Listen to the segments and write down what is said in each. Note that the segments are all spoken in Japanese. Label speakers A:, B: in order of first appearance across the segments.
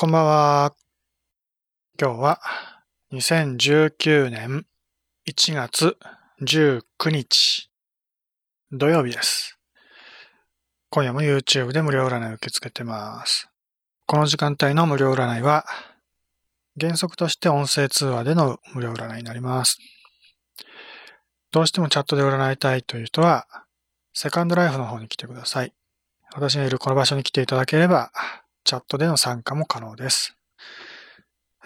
A: こんばんは。今日は2019年1月19日土曜日です。今夜も YouTube で無料占いを受け付けてます。この時間帯の無料占いは原則として音声通話での無料占いになります。どうしてもチャットで占いたいという人はセカンドライフの方に来てください。私がいるこの場所に来ていただければチャットでの参加も可能です。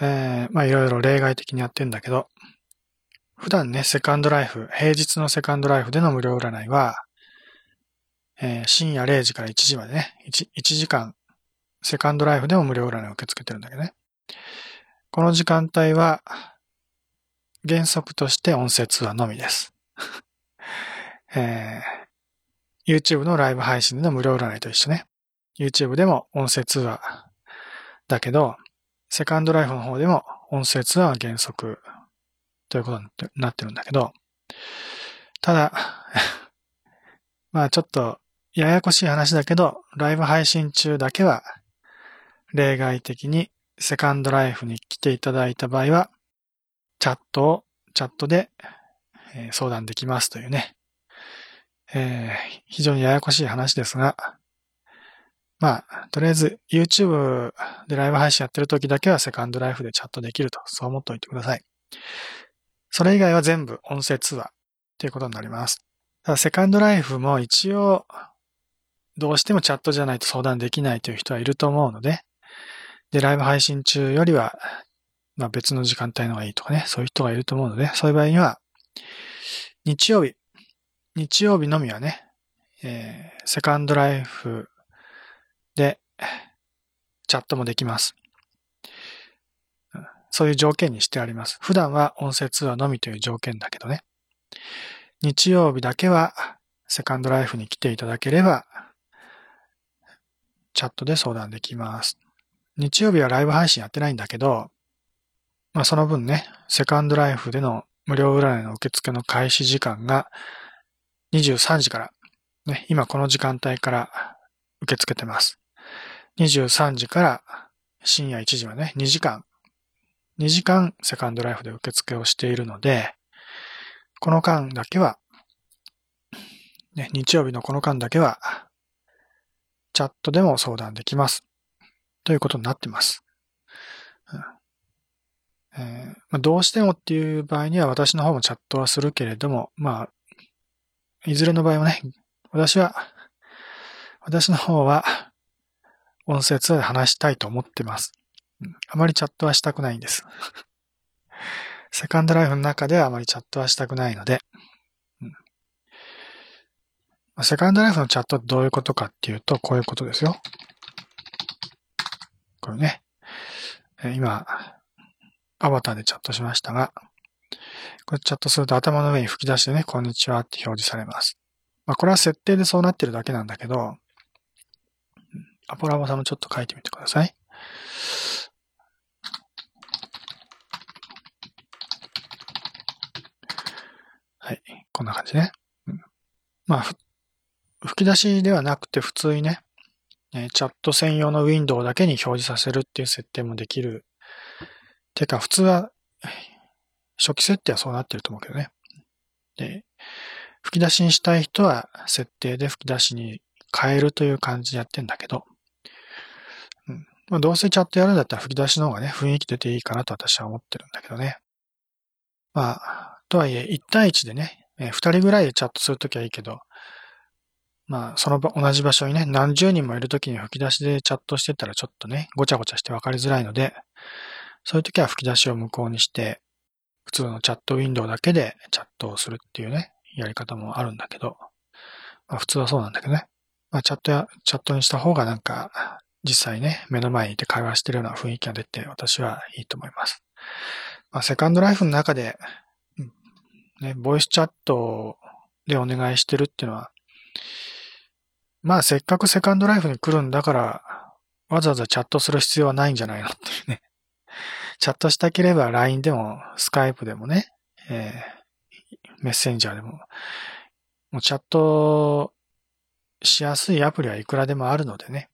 A: えー、まあいろいろ例外的にやってんだけど、普段ね、セカンドライフ、平日のセカンドライフでの無料占いは、えー深夜0時から1時までね1、1時間、セカンドライフでも無料占いを受け付けてるんだけどね。この時間帯は、原則として音声通話のみです。えー YouTube のライブ配信での無料占いと一緒ね。YouTube でも音声通話だけど、セカンドライフの方でも音声通話は原則ということになってるんだけど、ただ、まあちょっとややこしい話だけど、ライブ配信中だけは例外的にセカンドライフに来ていただいた場合は、チャットを、チャットでえ相談できますというね、えー非常にややこしい話ですが、まあ、とりあえず YouTube でライブ配信やってる時だけはセカンドライフでチャットできると、そう思っておいてください。それ以外は全部音声通話っていうことになります。ただセカンドライフも一応、どうしてもチャットじゃないと相談できないという人はいると思うので、で、ライブ配信中よりは、まあ別の時間帯の方がいいとかね、そういう人がいると思うので、そういう場合には、日曜日、日曜日のみはね、えーセカンドライフで、チャットもできます。そういう条件にしてあります。普段は音声通話のみという条件だけどね。日曜日だけは、セカンドライフに来ていただければ、チャットで相談できます。日曜日はライブ配信やってないんだけど、まあその分ね、セカンドライフでの無料占いの受付の開始時間が23時から、ね、今この時間帯から受け付けてます。23時から深夜1時までね、2時間、2時間セカンドライフで受付をしているので、この間だけは、ね、日曜日のこの間だけは、チャットでも相談できます。ということになってます。うんえーまあ、どうしてもっていう場合には私の方もチャットはするけれども、まあ、いずれの場合はね、私は、私の方は、音声通話で話したいと思ってます。あまりチャットはしたくないんです。セカンドライフの中ではあまりチャットはしたくないので、うんセカンドライフのチャットってどういうことかっていうと、こういうことですよ。これね。え今、アバターでチャットしましたが、これチャットすると頭の上に吹き出してね、こんにちはって表示されます。まあ、これは設定でそうなってるだけなんだけど、アポラボさんもちょっと書いてみてください。はい。こんな感じね。まあ、吹き出しではなくて普通にね、えチャット専用のウィンドウだけに表示させるっていう設定もできる。てか、普通は、初期設定はそうなってると思うけどね。で、吹き出しにしたい人は設定で吹き出しに変えるという感じでやってんだけど、まあ、どうせチャットやるんだったら吹き出しの方がね、雰囲気出ていいかなと私は思ってるんだけどね。まあ、とはいえ、1対1でね、え2人ぐらいでチャットするときはいいけど、まあ、その場、同じ場所にね、何十人もいるときに吹き出しでチャットしてたらちょっとね、ごちゃごちゃして分かりづらいので、そういうときは吹き出しを無効にして、普通のチャットウィンドウだけでチャットをするっていうね、やり方もあるんだけど、まあ普通はそうなんだけどね。まあチャットや、チャットにした方がなんか、実際ね、目の前にいて会話してるような雰囲気が出て、私はいいと思います。まあセカンドライフの中で、ね、ボイスチャットでお願いしてるっていうのは、まあせっかくセカンドライフに来るんだから、わざわざチャットする必要はないんじゃないのっていうね。チャットしたければ LINE でも、スカイプでもね、えーメッセンジャーでも、もうチャットしやすいアプリはいくらでもあるのでね。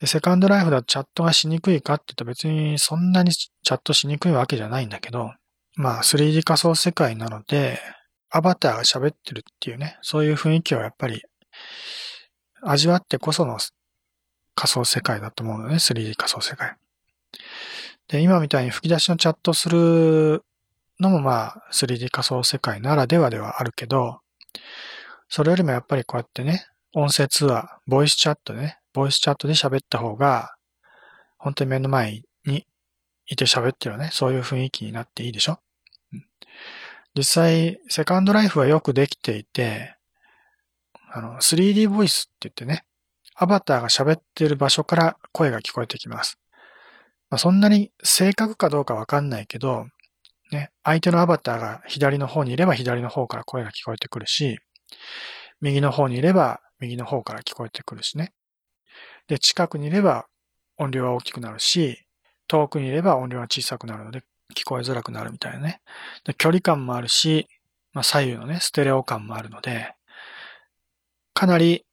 A: で、セカンドライフだとチャットがしにくいかって言ったら別にそんなにチャットしにくいわけじゃないんだけど、まあ 3D 仮想世界なので、アバターが喋ってるっていうね、そういう雰囲気をやっぱり味わってこその仮想世界だと思うのね、3D 仮想世界。で、今みたいに吹き出しのチャットするのもまあ 3D 仮想世界ならではではあるけど、それよりもやっぱりこうやってね、音声通話、ボイスチャットね、ボイスチャットで喋った方が、本当に目の前にいて喋ってるね、そういう雰囲気になっていいでしょ、うん、実際、セカンドライフはよくできていて、あの、3D ボイスって言ってね、アバターが喋ってる場所から声が聞こえてきます。まあ、そんなに正確かどうかわかんないけど、ね、相手のアバターが左の方にいれば左の方から声が聞こえてくるし、右の方にいれば右の方から聞こえてくるしね。で、近くにいれば音量は大きくなるし、遠くにいれば音量は小さくなるので聞こえづらくなるみたいなね。で距離感もあるし、まあ、左右のね、ステレオ感もあるので、かなり、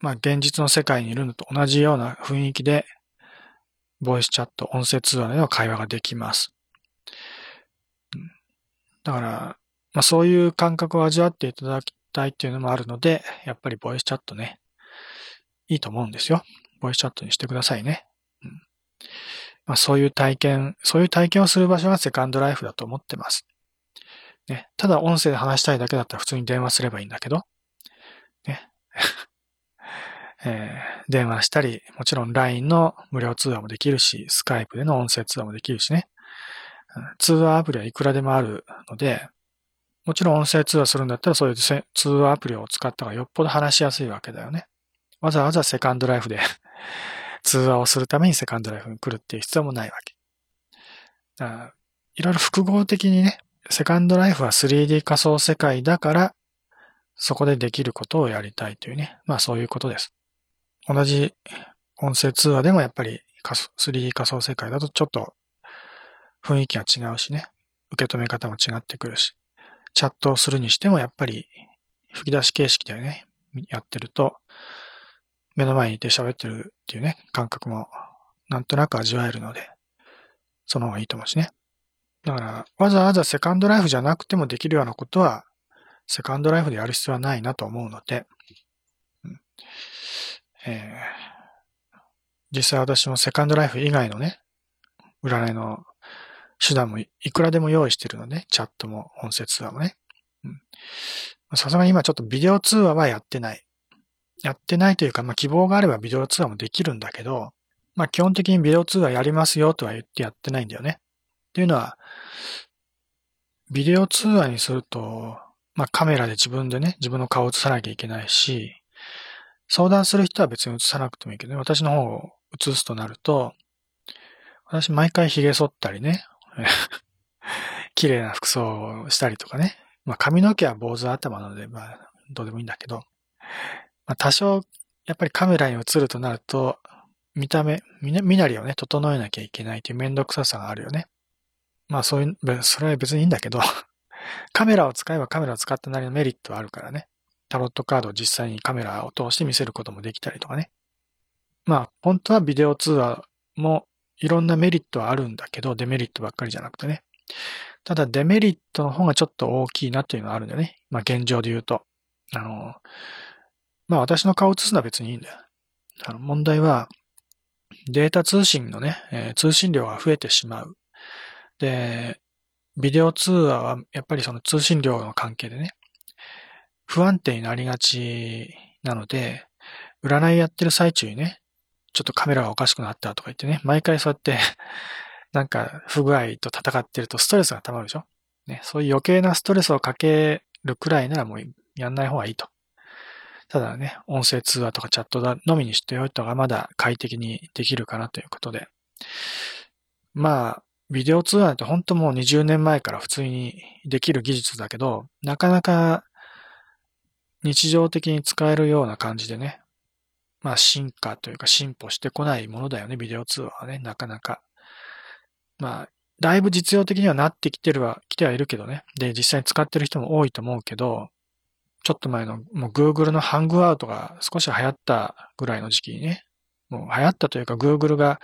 A: まあ、現実の世界にいるのと同じような雰囲気で、ボイスチャット、音声通話での会話ができます。だから、まあ、そういう感覚を味わっていただきたいっていうのもあるので、やっぱりボイスチャットね、いいと思うんですよ。ボイスチャットにしてくださいね。うんまあ、そういう体験、そういう体験をする場所がセカンドライフだと思ってます。ね、ただ音声で話したいだけだったら普通に電話すればいいんだけど、ね。えー、電話したり、もちろん LINE の無料通話もできるし、Skype での音声通話もできるしね。通話アプリはいくらでもあるので、もちろん音声通話するんだったらそういう通話アプリを使った方がよっぽど話しやすいわけだよね。わざわざセカンドライフで 通話をするためにセカンドライフに来るっていう必要もないわけ。だからいろいろ複合的にね、セカンドライフは 3D 仮想世界だから、そこでできることをやりたいというね。まあそういうことです。同じ音声通話でもやっぱり 3D 仮想世界だとちょっと雰囲気が違うしね。受け止め方も違ってくるし。チャットをするにしてもやっぱり吹き出し形式でね、やってると、目の前にいて喋ってるっていうね、感覚もなんとなく味わえるので、その方がいいと思うしね。だから、わざわざセカンドライフじゃなくてもできるようなことは、セカンドライフでやる必要はないなと思うので、うんえー、実際私もセカンドライフ以外のね、占いの手段もいくらでも用意してるのね。チャットも音声通話もね。さすがに今ちょっとビデオ通話はやってない。やってないというか、まあ希望があればビデオ通話もできるんだけど、まあ基本的にビデオ通話やりますよとは言ってやってないんだよね。っていうのは、ビデオ通話にすると、まあカメラで自分でね、自分の顔を映さなきゃいけないし、相談する人は別に映さなくてもいいけどね、私の方を映すとなると、私毎回髭剃ったりね、綺麗な服装をしたりとかね。まあ髪の毛は坊主頭なので、まあどうでもいいんだけど、まあ多少やっぱりカメラに映るとなると、見た目、身なりをね、整えなきゃいけないというめんどくささがあるよね。まあそういう、それは別にいいんだけど、カメラを使えばカメラを使ったなりのメリットはあるからね。タロットカードを実際にカメラを通して見せることもできたりとかね。まあ本当はビデオ通話もいろんなメリットはあるんだけど、デメリットばっかりじゃなくてね。ただデメリットの方がちょっと大きいなっていうのはあるんだよね。まあ現状で言うと。あの、まあ私の顔を映すのは別にいいんだよ。あの問題は、データ通信のね、えー、通信量が増えてしまう。で、ビデオ通話はやっぱりその通信量の関係でね、不安定になりがちなので、占いやってる最中にね、ちょっとカメラがおかしくなったとか言ってね、毎回そうやって なんか不具合と戦ってるとストレスが溜まるでしょね、そういう余計なストレスをかけるくらいならもうやんない方がいいと。ただね、音声通話とかチャットだのみにしておいた方がまだ快適にできるかなということで。まあ、ビデオ通話って本当もう20年前から普通にできる技術だけど、なかなか日常的に使えるような感じでね、まあ進化というか進歩してこないものだよね、ビデオ通話はね、なかなか。まあ、だいぶ実用的にはなってきてるは、来てはいるけどね。で、実際に使ってる人も多いと思うけど、ちょっと前のもう Google のハングアウトが少し流行ったぐらいの時期にね、もう流行ったというか Google が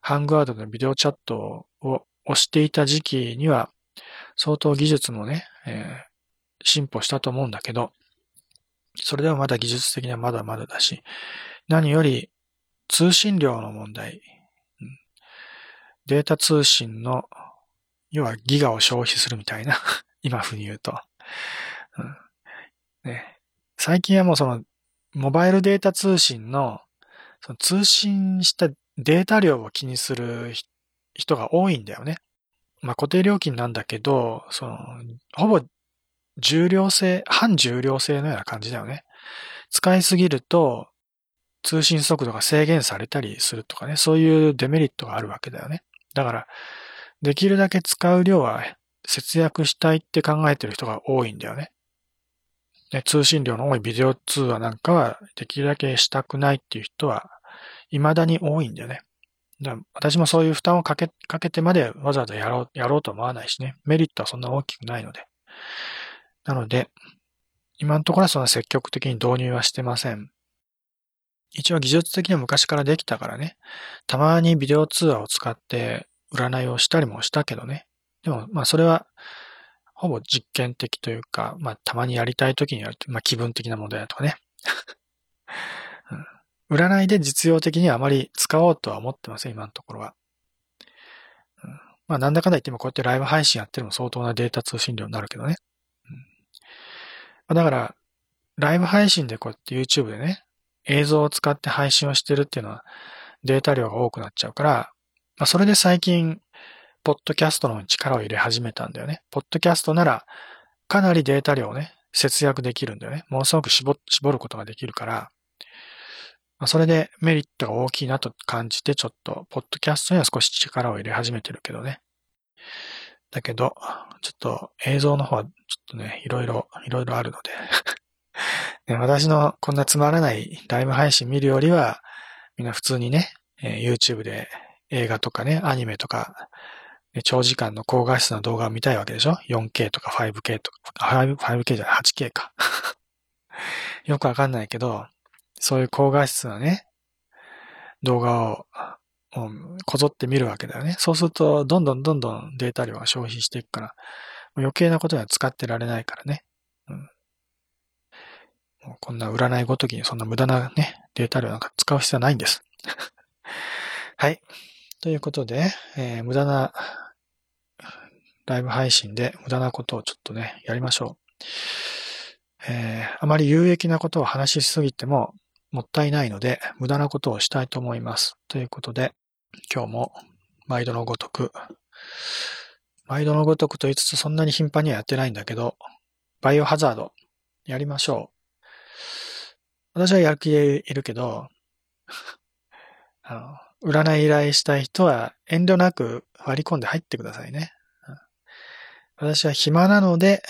A: ハングアウトでビデオチャットを押していた時期には相当技術もね、えー、進歩したと思うんだけど、それでもまだ技術的にはまだまだだし、何より通信量の問題、データ通信の、要はギガを消費するみたいな 今風に言うと、うん。ね。最近はもうその、モバイルデータ通信の、その通信したデータ量を気にする人が多いんだよね。まあ固定料金なんだけど、その、ほぼ重量性、半重量性のような感じだよね。使いすぎると、通信速度が制限されたりするとかね、そういうデメリットがあるわけだよね。だから、できるだけ使う量は節約したいって考えてる人が多いんだよね。ね通信量の多いビデオ通話なんかはできるだけしたくないっていう人は未だに多いんだよね。だ私もそういう負担をかけ、かけてまでわざわざやろう、やろうと思わないしね。メリットはそんな大きくないので。なので、今のところはそんな積極的に導入はしてません。一応技術的には昔からできたからね。たまにビデオ通話を使って占いをしたりもしたけどね。でも、まあそれは、ほぼ実験的というか、まあたまにやりたい時にやると、まあ気分的な問題だとかね。うん、占いで実用的にはあまり使おうとは思ってません、今のところは。うん、まあなんだかんだ言ってもこうやってライブ配信やってるも相当なデータ通信量になるけどね。うん。まだから、ライブ配信でこうやって YouTube でね、映像を使って配信をしてるっていうのはデータ量が多くなっちゃうから、まあ、それで最近、ポッドキャストの力を入れ始めたんだよね。ポッドキャストなら、かなりデータ量をね、節約できるんだよね。ものすごく絞絞ることができるから、まあ、それでメリットが大きいなと感じて、ちょっと、ポッドキャストには少し力を入れ始めてるけどね。だけど、ちょっと映像の方はちょっとね、いろいろ、いろいろあるので ね、私のこんなつまらないライブ配信見るよりは、みんな普通にね、えー、YouTube で映画とかね、アニメとか、長時間の高画質な動画を見たいわけでしょ ?4K とか 5K とか、5K じゃない、8K か よくわかんないけど、そういう高画質なね、動画をこぞって見るわけだよね。そうすると、どんどんどんどんデータ量が消費していくから、余計なことには使ってられないからね。うん、もうこんな占いごときにそんな無駄なね、データ量なんか使う必要はないんです。はい。ということで、えー、無駄なライブ配信で無駄なことをちょっとね、やりましょう。えー、あまり有益なことを話しすぎてももったいないので、無駄なことをしたいと思います。ということで、今日も毎度のごとく、毎度のごとくと言いつつそんなに頻繁にはやってないんだけど、バイオハザードやりましょう。私はやる気でいるけど、あの、占い依頼したい人は遠慮なく割り込んで入ってくださいね。私は暇なので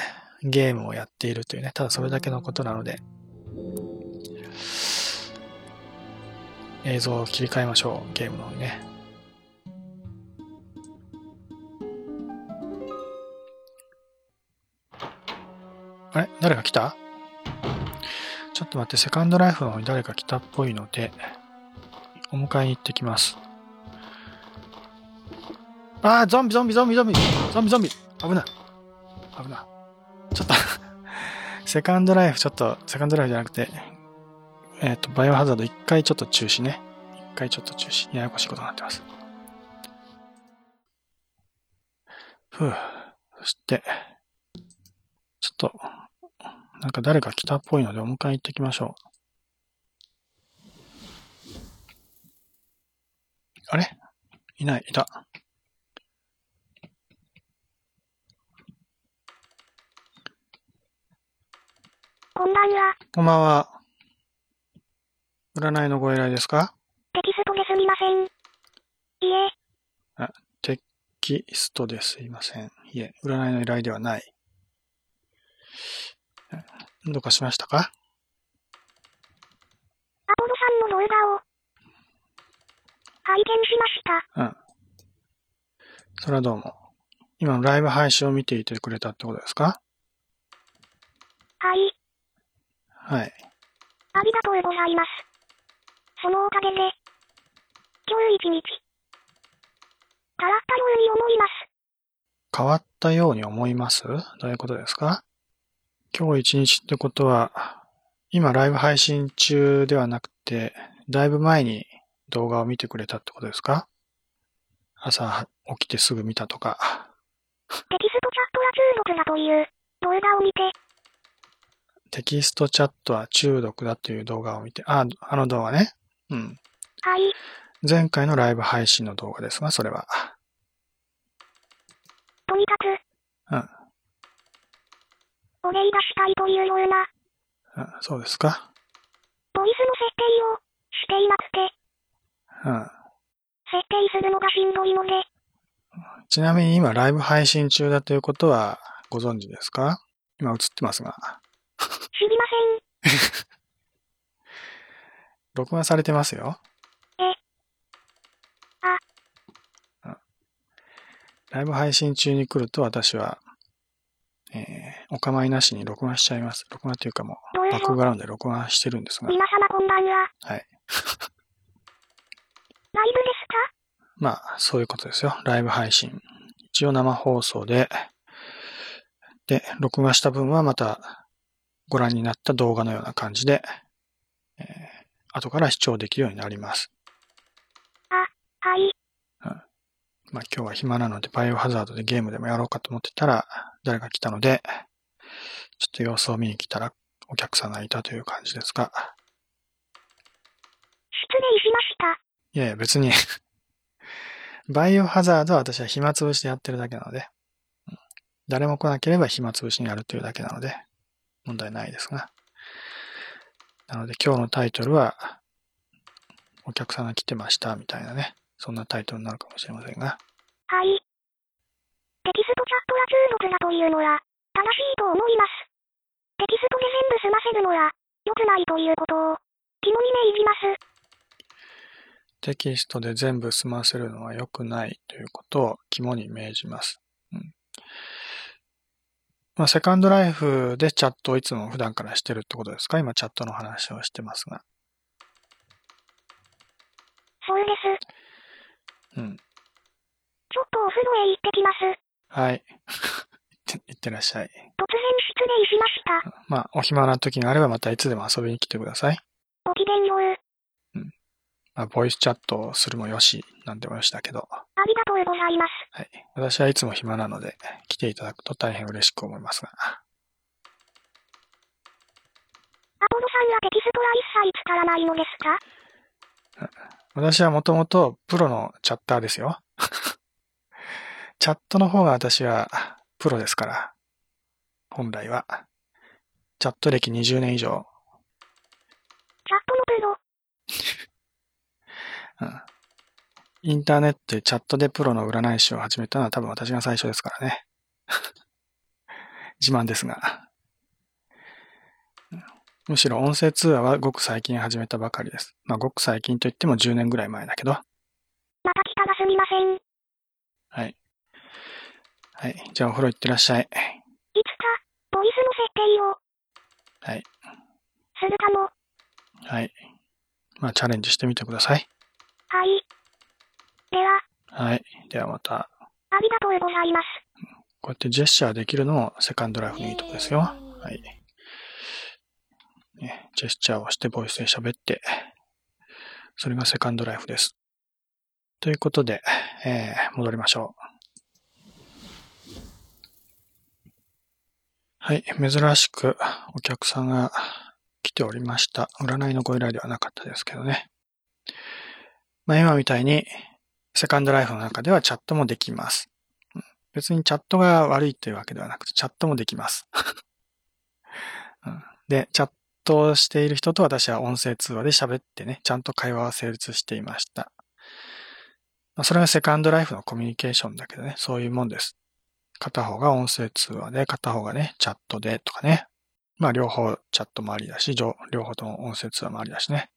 A: ゲームをやっているというね、ただそれだけのことなので、映像を切り替えましょう、ゲームの方にね。あれ？誰か来た？ちょっと待って、セカンドライフの方に誰か来たっぽいので、お迎えに行ってきます。あー、ゾンビ、ゾンビ、ゾンビ、ゾンビ、ゾンビ、ゾンビ、危ない。危ない。ちょっと セカンドライフ、ちょっと、セカンドライフじゃなくて、えっ、ー、と、バイオハザード一回ちょっと中止ね。一回ちょっと中止。ややこしいことになってます。ふう。そして、ちょっと、なんか誰か来たっぽいのでお迎え行ってきましょう。あれ？いない、いた。
B: こんばんは。
A: こんばんは。占いのご依頼ですか？
B: テキストですみません。いえ。
A: あ、テキストですいません。いえ、占いの依頼ではない。どうかしましたか？ア
B: ポロさんの動画を拝見しました。
A: うん。それはどうも。今のライブ配信を見ていてくれたってことですか？
B: はい。
A: はい。
B: ありがとうございます。そのおかげで、一日。変わったように思います。
A: 変わったように思います？どういうことですか？今日一日ってことは、今ライブ配信中ではなくて、だいぶ前に動画を見てくれたってことですか？朝起きてすぐ見たとか。
B: テキストチャットは中毒だという動画を見て、
A: テキストチャットは中毒だという動画を見て、あ、あの動画ね。うん。
B: はい。
A: 前回のライブ配信の動画ですが、それは。
B: とにかく、
A: うん。
B: お礼がしたいというような、
A: うん、そうですか。
B: ボイスの設定をしていなくて、
A: うん。
B: 設定するのがしんどいので、
A: ちなみに今ライブ配信中だということはご存知ですか？今映ってますが。
B: 知りません。
A: 録画されてますよ。
B: え。
A: あ。ライブ配信中に来ると私は、えー、お構いなしに録画しちゃいます。録画というかもう、バックグラウンドで録画してるんですが。
B: 皆様こんばんは。
A: はい。
B: ライブですか？
A: まあ、そういうことですよ。ライブ配信。一応生放送で、で、録画した分はまたご覧になった動画のような感じで、えー、後から視聴できるようになります。
B: はい。
A: まあ今日は暇なのでバイオハザードでゲームでもやろうかと思ってたら、誰か来たので、ちょっと様子を見に来たらお客さんがいたという感じですが、
B: 失礼しました。
A: いやいや別に、バイオハザードは私は暇つぶしでやってるだけなので、誰も来なければ暇つぶしにやるというだけなので、問題ないですが。なので今日のタイトルは、お客さんが来てましたみたいなね、そんなタイトルになるかもしれませんが、
B: はい。テキストチャットは中毒だというのは、正しいと思います。テキストで全部済ませるのは、良くないということを、肝に銘じます。
A: テキストで全部済ませるのは良くないということを肝に銘じます。うん。まあ、セカンドライフでチャットをいつも普段からしてるってことですか？今チャットの話をしてますが。
B: そうです。
A: うん。
B: ちょっとお風呂へ行ってきます。
A: はい。いっていってらっしゃい。
B: 突然失礼しました。
A: まあ、お暇な時があればまたいつでも遊びに来てください。
B: ごきげんよう。
A: まあ、ボイスチャットをするもよし、なんでもよしだけど、
B: ありがとうございます。
A: はい。私はいつも暇なので、来ていただくと大変嬉しく思いますが。
B: アポロさんはテキストは一切使わないのですか？
A: 私はもともとプロのチャッターですよ。チャットの方が私はプロですから。本来は。チャット歴20年以上。
B: チャット。
A: うんインターネットでチャットでプロの占い師を始めたのは多分私が最初ですからね。自慢ですが。うんむしろ音声通話はごく最近始めたばかりです。まあごく最近といっても10年ぐらい前だけど。
B: また来たがすみません。い
A: はい。はい。じゃあお風呂行ってらっしゃい。
B: つか、ボイスの設定を、
A: はい。
B: するかも。
A: はい。まあチャレンジしてみてください。
B: はい。では、
A: はい。ではまた、
B: ありがとうございます。
A: こうやってジェスチャーできるのもセカンドライフのいいとこですよ。はい。ね、ジェスチャーをしてボイスで喋って、それがセカンドライフです。ということで、えー戻りましょう。はい。珍しくお客さんが来ておりました。占いのご依頼ではなかったですけどね。まあ今みたいにセカンドライフの中ではチャットもできます。別にチャットが悪いというわけではなくて、チャットもできます。で、チャットをしている人と私は音声通話で喋ってね、ちゃんと会話は成立していました。まそれがセカンドライフのコミュニケーションだけどね、そういうもんです。片方が音声通話で、片方がね、チャットでとかね。まあ両方チャットもありだし、両方とも音声通話もありだしね。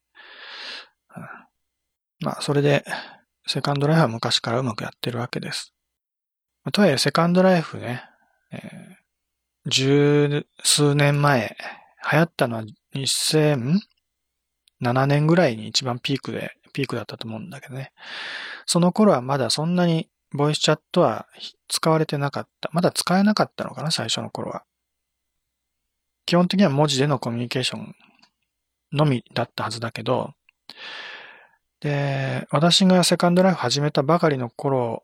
A: まあそれで、セカンドライフは昔からうまくやってるわけです。まとはいえ、セカンドライフね、えー十数年前、流行ったのは2007年ぐらいに一番ピークでピークだったと思うんだけどね。その頃はまだそんなにボイスチャットは使われてなかった。まだ使えなかったのかな、最初の頃は。基本的には文字でのコミュニケーションのみだったはずだけど、で、私がセカンドライフ始めたばかりの頃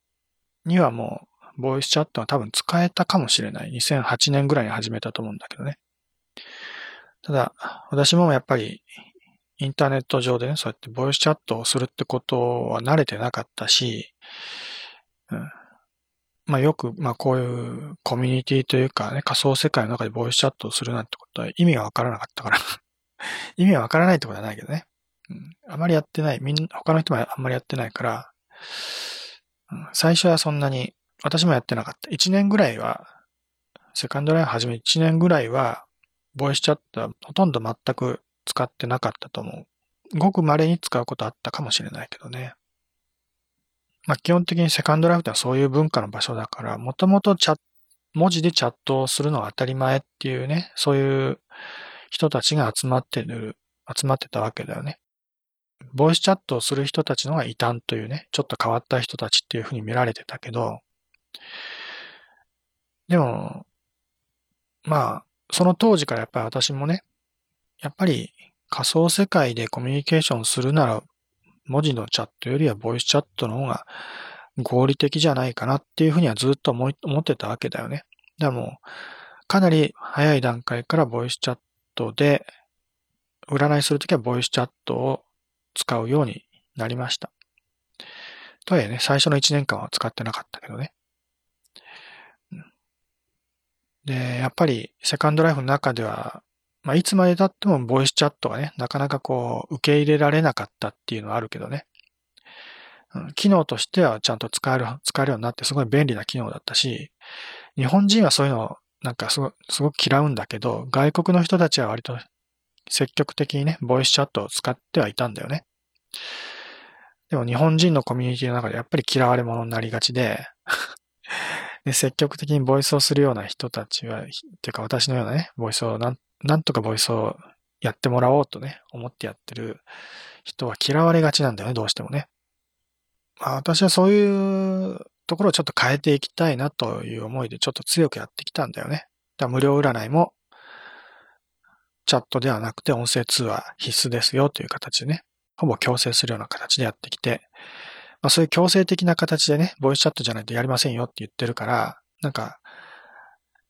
A: にはもう、ボイスチャットは多分使えたかもしれない。2008年ぐらいに始めたと思うんだけどね。ただ、私もやっぱり、インターネット上でね、そうやってボイスチャットをするってことは慣れてなかったし、うん、まあよく、まあこういうコミュニティというかね、仮想世界の中でボイスチャットをするなんてことは意味がわからなかったから意味がわからないってことはないけどね。あまりやってない。みん、他の人もあんまりやってないから、最初はそんなに、私もやってなかった。1年ぐらいは、セカンドライン始め1年ぐらいは、ボイスチャットはほとんど全く使ってなかったと思う。ごく稀に使うことあったかもしれないけどね。まあ、基本的にセカンドライフってはそういう文化の場所だから、もともとチャ文字でチャットをするのが当たり前っていうね、そういう人たちが集まってる、集まってたわけだよね。ボイスチャットをする人たちのが異端というね、ちょっと変わった人たちっていうふうに見られてたけど、でも、まあ、その当時からやっぱり私もね、やっぱり仮想世界でコミュニケーションするなら、文字のチャットよりはボイスチャットの方が合理的じゃないかなっていうふうにはずっと思ってたわけだよね。でも、かなり早い段階からボイスチャットで、占いするときはボイスチャットを使うようになりました。とはいえね、最初の1年間は使ってなかったけどね。で、やっぱりセカンドライフの中では、まあ、いつまで経ってもボイスチャットがね、なかなかこう、受け入れられなかったっていうのはあるけどね。機能としてはちゃんと使える、使えるようになってすごい便利な機能だったし、日本人はそういうのをなんかすごすごく嫌うんだけど、外国の人たちは割と積極的にね、ボイスチャットを使ってはいたんだよね。でも日本人のコミュニティの中でやっぱり嫌われ者になりがちで で、積極的にボイスをするような人たちは、っていうか私のようなね、ボイスをなん、なんとかボイスをやってもらおうとね、思ってやってる人は嫌われがちなんだよね、どうしてもね。まあ私はそういうところをちょっと変えていきたいなという思いでちょっと強くやってきたんだよね。だ無料占いもチャットではなくて音声通話必須ですよという形でね、ほぼ強制するような形でやってきて、まあそういう強制的な形でね、ボイスチャットじゃないとやりませんよって言ってるから、なんか、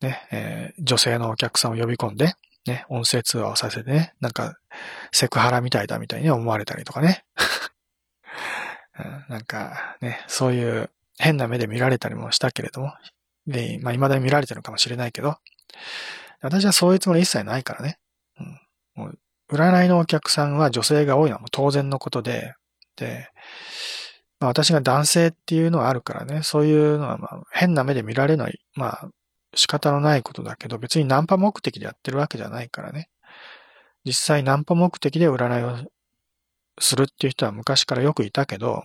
A: ね、えー、女性のお客さんを呼び込んで、ね、音声通話をさせてね、なんか、セクハラみたいだみたいに思われたりとかね。なんかね、そういう変な目で見られたりもしたけれども、で、まあ未だに見られてるかもしれないけど、私はそういうつもり一切ないからね。うん、もう占いのお客さんは女性が多いのは当然のことで、で、まあ、私が男性っていうのはあるからね、そういうのはまあ変な目で見られない、まあ仕方のないことだけど、別にナンパ目的でやってるわけじゃないからね。実際ナンパ目的で占いをするっていう人は昔からよくいたけど、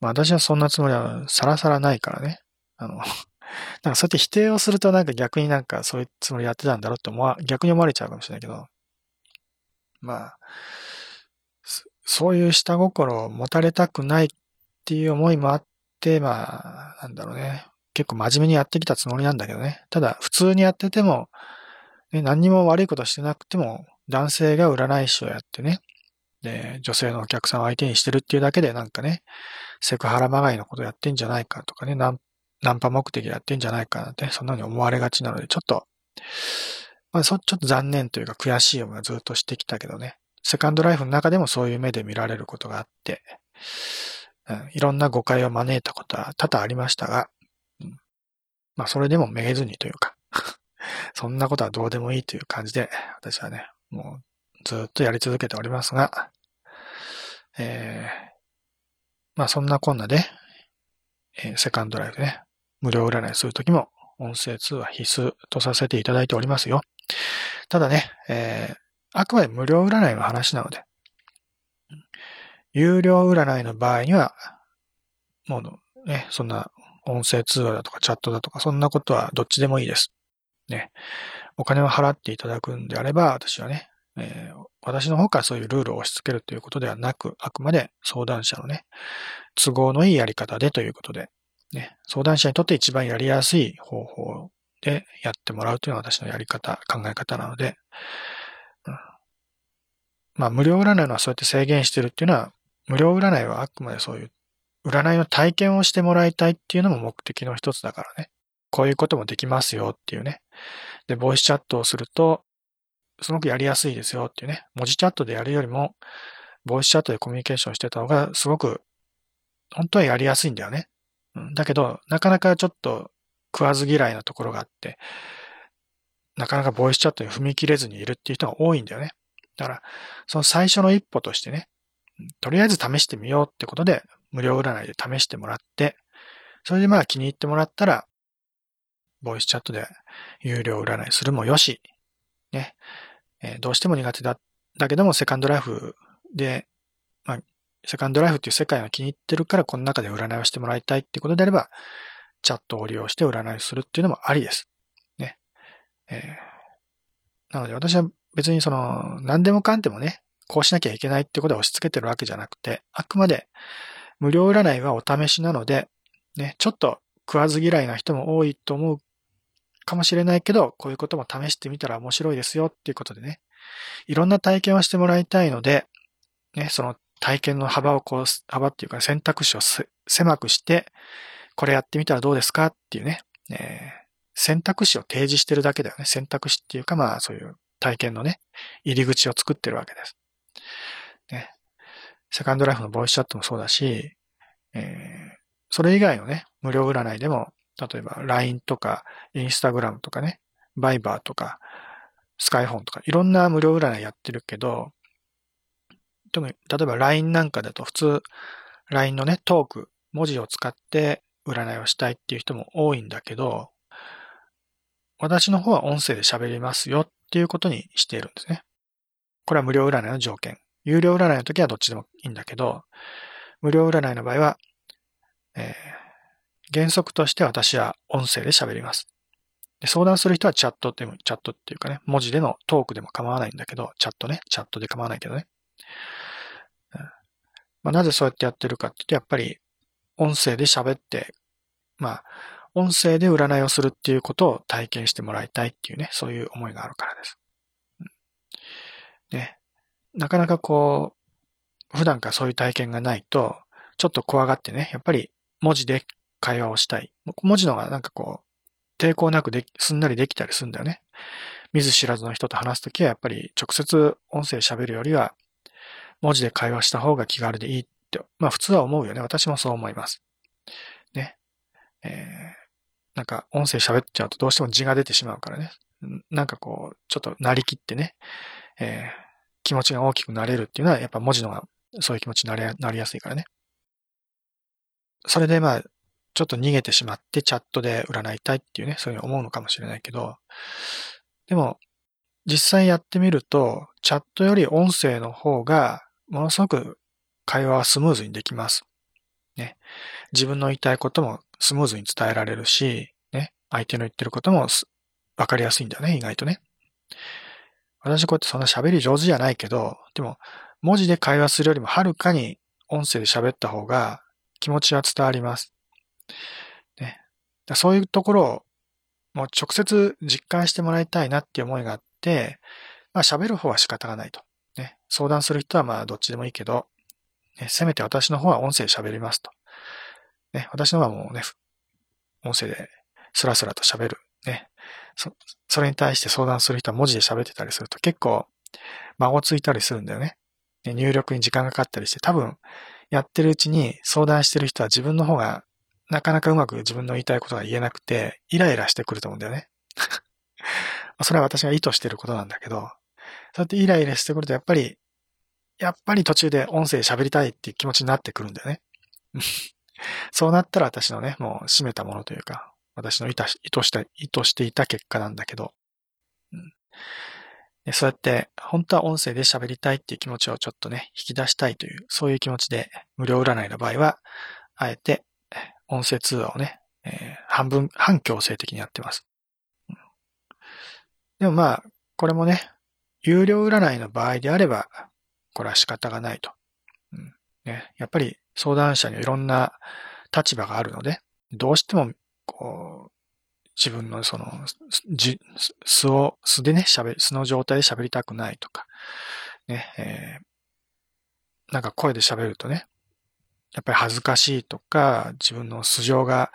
A: まあ私はそんなつもりはさらさらないからね。あの、なんかそうやって否定をするとなんか逆になんかそういうつもりやってたんだろうって思わ、逆に思われちゃうかもしれないけど、まあ、そういう下心を持たれたくないっていう思いもあって、まあ、なんだろうね。結構真面目にやってきたつもりなんだけどね。ただ、普通にやってても、ね、何にも悪いことしてなくても、男性が占い師をやってね、で、女性のお客さんを相手にしてるっていうだけでなんかね、セクハラまがいのことやってんじゃないかとかね、ナンパ目的やってんじゃないかなんて、そんなに思われがちなので、ちょっと、まあ、そ、ちょっと残念というか悔しい思いはずっとしてきたけどね。セカンドライフの中でもそういう目で見られることがあって、うん、いろんな誤解を招いたことは多々ありましたが、うん、まあそれでもめげずにというか。そんなことはどうでもいいという感じで、私はね、もうずっとやり続けておりますが、えー、まあそんなこんなで、えー、セカンドライフね、無料占いするときも音声通話必須とさせていただいておりますよ。ただね、えー、あくまで無料占いの話なので、有料占いの場合には、もうね、そんな音声通話だとかチャットだとか、そんなことはどっちでもいいです。ね。お金を払っていただくんであれば、私はね、えー、私の方からそういうルールを押し付けるということではなく、あくまで相談者のね、都合のいいやり方でということで、ね、相談者にとって一番やりやすい方法でやってもらうというのが私のやり方、考え方なので、うん、まあ、無料占いのはそうやって制限してるっていうのは、無料占いはあくまでそういう占いの体験をしてもらいたいっていうのも目的の一つだからね。こういうこともできますよっていうね。で、ボイスチャットをすると、すごくやりやすいですよっていうね。文字チャットでやるよりも、ボイスチャットでコミュニケーションしてた方が、すごく、本当はやりやすいんだよね。だけど、なかなかちょっと食わず嫌いなところがあって、なかなかボイスチャットに踏み切れずにいるっていう人が多いんだよね。だから、その最初の一歩としてね、とりあえず試してみようってことで、無料占いで試してもらって、それでまあ気に入ってもらったら、ボイスチャットで有料占いするもよし、ね、えー、どうしても苦手だ、だけどもセカンドライフで、まあ、セカンドライフっていう世界が気に入ってるから、この中で占いをしてもらいたいってことであれば、チャットを利用して占いするっていうのもありです。ね。えー、なので私は別にその、何でもかんでもね、こうしなきゃいけないってことで押し付けてるわけじゃなくて、あくまで無料占いはお試しなので、ね、ちょっと食わず嫌いな人も多いと思うかもしれないけど、こういうことも試してみたら面白いですよっていうことでね、いろんな体験をしてもらいたいので、ね、その体験の幅をこう、幅っていうか選択肢を狭くして、これやってみたらどうですか？っていうね、えー、選択肢を提示してるだけだよね。選択肢っていうかまあそういう体験のね、入り口を作ってるわけです。ね。セカンドライフのボイスチャットもそうだし、えー、それ以外のね、無料占いでも、例えば LINE とか、Instagram とかね、バイバーとか、スカイフォンとか、いろんな無料占いやってるけど、特に、例えば LINE なんかだと普通、LINE のね、トーク、文字を使って占いをしたいっていう人も多いんだけど、私の方は音声で喋りますよっていうことにしているんですね。これは無料占いの条件。有料占いの時はどっちでもいいんだけど、無料占いの場合は、えー、原則として私は音声で喋ります。で相談する人はチャットでも、チャットっていうかね、文字でのトークでも構わないんだけど、チャットね、チャットで構わないけどね。うんまあ、なぜそうやってやってるかっていうと、やっぱり音声で喋って、まあ、音声で占いをするっていうことを体験してもらいたいっていうね、そういう思いがあるからです。ね。なかなかこう、普段からそういう体験がないと、ちょっと怖がってね、やっぱり文字で会話をしたい。文字のがなんかこう、抵抗なくで、すんなりできたりするんだよね。見ず知らずの人と話すときはやっぱり直接音声喋るよりは、文字で会話した方が気軽でいいっ、まあ普通は思うよね。私もそう思います。ね。えー、なんか音声喋っちゃうとどうしても字が出てしまうからね。なんかこう、ちょっとなりきってね、えー、気持ちが大きくなれるっていうのは、やっぱ文字のがそういう気持ちになれなりやすいからね。それでまあ、ちょっと逃げてしまってチャットで占いたいっていうね、そういうふうに思うのかもしれないけど、でも、実際やってみると、チャットより音声の方が、ものすごく会話はスムーズにできます。ね。自分の言いたいこともスムーズに伝えられるし、ね。相手の言ってることもわかりやすいんだよね、意外とね。私こうやってそんな喋り上手じゃないけど、でも文字で会話するよりもはるかに音声で喋った方が気持ちは伝わります。ね。そういうところをもう直接実感してもらいたいなっていう思いがあって、まあ喋る方は仕方がないと。ね。相談する人はまあどっちでもいいけど、ね、せめて私の方は音声喋りますと。ね。私の方はもうね、音声でスラスラと喋る。ね。そ、それに対して相談する人は文字で喋ってたりすると結構間をついたりするんだよね。ね入力に時間がかかったりして、多分やってるうちに相談してる人は自分の方がなかなかうまく自分の言いたいことが言えなくて、イライラしてくると思うんだよね。それは私が意図してることなんだけど、そうやってイライラしてくるとやっぱり、やっぱり途中で音声喋りたいっていう気持ちになってくるんだよね。そうなったら私のね、もう閉めたものというか、私の意図した、意図していた結果なんだけど、うん、でそうやって本当は音声で喋りたいっていう気持ちをちょっとね、引き出したいという、そういう気持ちで無料占いの場合は、あえて音声通話をね、えー、半分、半強制的にやってます。うん、でもまあ、これもね、有料占いの場合であれば、これは仕方がないと。うんね、やっぱり相談者にはいろんな立場があるので、どうしても、こう、自分のその、じ、素を、素でね、喋、素の状態で喋りたくないとか、ね、えー、なんか声で喋るとね、やっぱり恥ずかしいとか、自分の素性が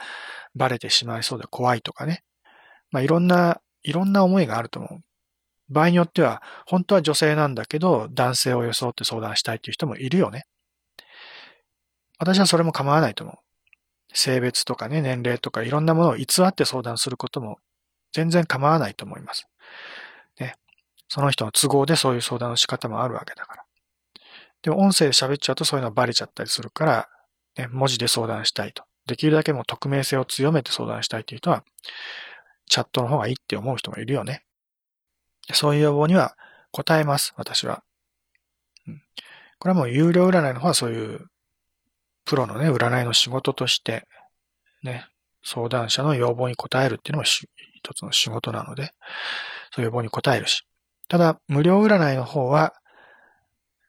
A: バレてしまいそうで怖いとかね。まあ、いろんな、いろんな思いがあると思う。場合によっては、本当は女性なんだけど、男性を装って相談したいっていう人もいるよね。私はそれも構わないと思う。性別とかね、年齢とかいろんなものを偽って相談することも全然構わないと思います。ね。その人の都合でそういう相談の仕方もあるわけだから。で音声で喋っちゃうとそういうのはバレちゃったりするから、ね、文字で相談したいと。できるだけもう匿名性を強めて相談したいという人は、チャットの方がいいって思う人もいるよね。そういう要望には答えます、私は。うん、これはもう有料占いの方はそういうプロのね、占いの仕事として、ね、相談者の要望に応えるっていうのも一つの仕事なので、そういう要望に応えるし。ただ、無料占いの方は、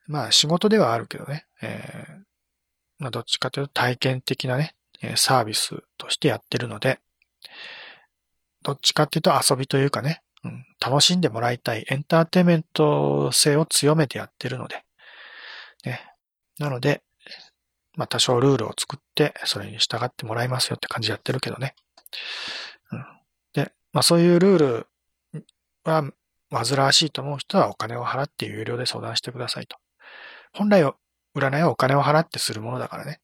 A: まあ仕事ではあるけどね、えー、まあどっちかというと体験的なね、サービスとしてやってるので、どっちかっていうと遊びというかね、楽しんでもらいたいエンターテイメント性を強めてやってるので、ね、なので、まあ多少ルールを作って、それに従ってもらいますよって感じでやってるけどね。うん、で、まあそういうルールは煩わしいと思う人はお金を払って有料で相談してくださいと。本来占いはお金を払ってするものだからね。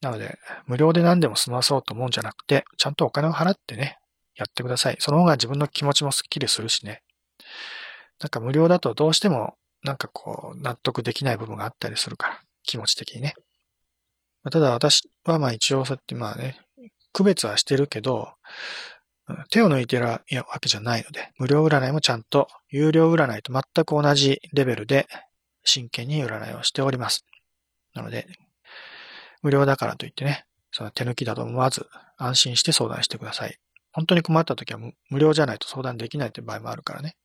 A: なので、無料で何でも済まそうと思うんじゃなくて、ちゃんとお金を払ってね、やってください。その方が自分の気持ちもスッキリするしね。なんか無料だとどうしてもなんかこう納得できない部分があったりするから。気持ち的にね。ただ私はまあ一応そうやってまあね、区別はしてるけど、手を抜いてるわけじゃないので、無料占いもちゃんと有料占いと全く同じレベルで真剣に占いをしております。なので、無料だからといってね、その手抜きだと思わず安心して相談してください。本当に困った時は無料じゃないと相談できないという場合もあるからね。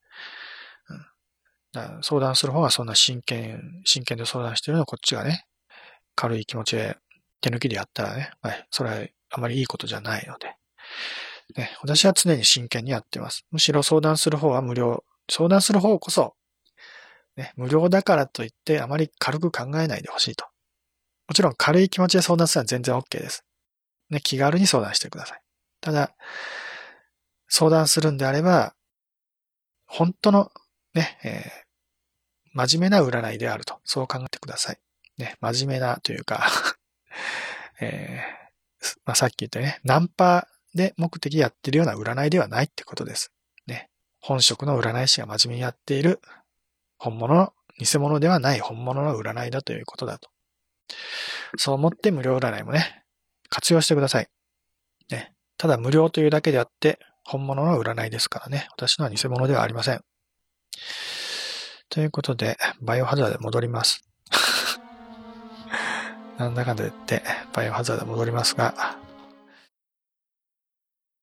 A: うん相談する方がそんな真剣、真剣で相談してるのこっちがね、軽い気持ちで手抜きでやったらね、はい、それはあまりいいことじゃないので、ね、私は常に真剣にやってます。むしろ相談する方は無料。相談する方こそ、ね、無料だからといってあまり軽く考えないでほしいと。もちろん軽い気持ちで相談するのは全然 OK です。ね、気軽に相談してください。ただ、相談するんであれば、本当のね、えー、真面目な占いであると、そう考えてください。ね、真面目なというか えー、まあ、さっき言ったね、ナンパで目的やってるような占いではないってことです。ね。本職の占い師が真面目にやっている本物の、偽物ではない本物の占いだということだと。そう思って無料占いもね、活用してください。ね。ただ無料というだけであって、本物の占いですからね。私のは偽物ではありません。ということで、バイオハザードで戻ります。なんだかんだ言って、バイオハザードで戻りますが、